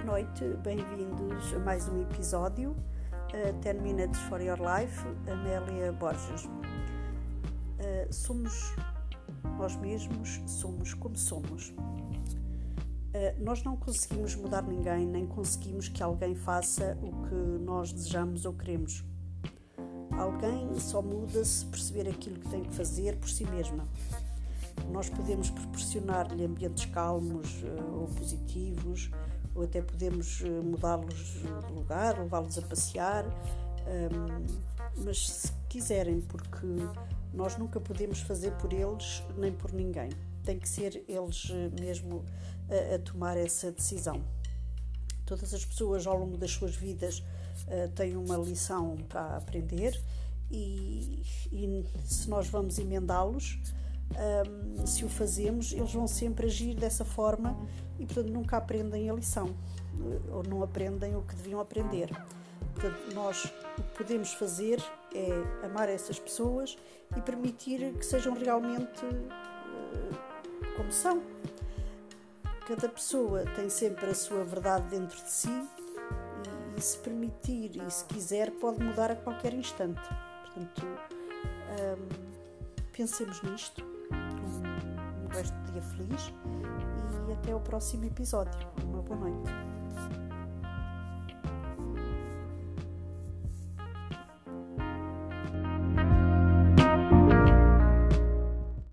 noite, bem-vindos a mais um episódio, uh, 10 Minutes for Your Life, Amélia Borges. Uh, somos nós mesmos, somos como somos. Uh, nós não conseguimos mudar ninguém, nem conseguimos que alguém faça o que nós desejamos ou queremos. Alguém só muda se perceber aquilo que tem que fazer por si mesma. Nós podemos proporcionar-lhe ambientes calmos ou positivos, ou até podemos uh, mudá-los de lugar, levá-los a passear, um, mas se quiserem, porque nós nunca podemos fazer por eles nem por ninguém. Tem que ser eles uh, mesmo a, a tomar essa decisão. Todas as pessoas ao longo das suas vidas têm uma lição para aprender e, e se nós vamos emendá-los, um, se o fazemos, eles vão sempre agir dessa forma e, portanto, nunca aprendem a lição eh, ou não aprendem o que deviam aprender. Portanto, nós o que podemos fazer é amar essas pessoas e permitir que sejam realmente uh, como são. Cada pessoa tem sempre a sua verdade dentro de si e, e se permitir e se quiser, pode mudar a qualquer instante. Portanto, um, pensemos nisto do dia feliz e até o próximo episódio. Uma boa noite.